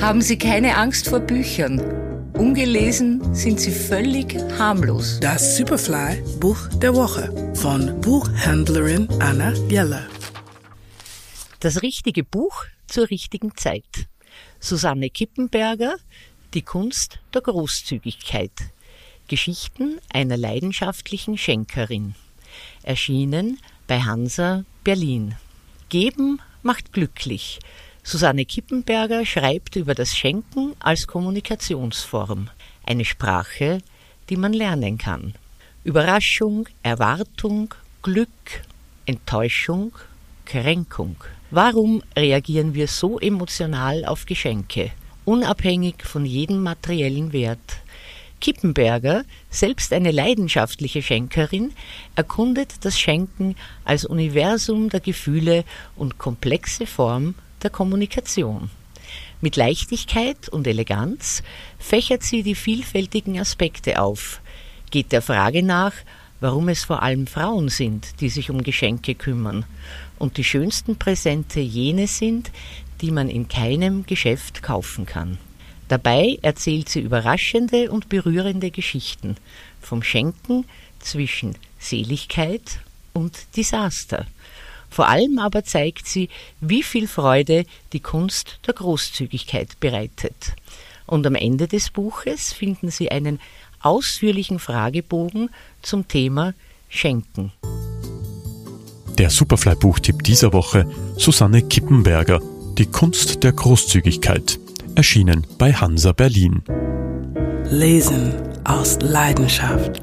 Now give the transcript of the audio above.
Haben Sie keine Angst vor Büchern. Ungelesen sind sie völlig harmlos. Das Superfly Buch der Woche von Buchhändlerin Anna Jeller. Das richtige Buch zur richtigen Zeit. Susanne Kippenberger, Die Kunst der Großzügigkeit. Geschichten einer leidenschaftlichen Schenkerin. Erschienen bei Hansa Berlin. Geben macht glücklich. Susanne Kippenberger schreibt über das Schenken als Kommunikationsform, eine Sprache, die man lernen kann. Überraschung, Erwartung, Glück, Enttäuschung, Kränkung. Warum reagieren wir so emotional auf Geschenke, unabhängig von jedem materiellen Wert? Kippenberger, selbst eine leidenschaftliche Schenkerin, erkundet das Schenken als Universum der Gefühle und komplexe Form der Kommunikation. Mit Leichtigkeit und Eleganz fächert sie die vielfältigen Aspekte auf, geht der Frage nach, warum es vor allem Frauen sind, die sich um Geschenke kümmern und die schönsten Präsente jene sind, die man in keinem Geschäft kaufen kann. Dabei erzählt sie überraschende und berührende Geschichten vom Schenken zwischen Seligkeit und Desaster. Vor allem aber zeigt sie, wie viel Freude die Kunst der Großzügigkeit bereitet. Und am Ende des Buches finden Sie einen ausführlichen Fragebogen zum Thema Schenken. Der Superfly-Buchtipp dieser Woche Susanne Kippenberger Die Kunst der Großzügigkeit erschienen bei Hansa Berlin. Lesen aus Leidenschaft.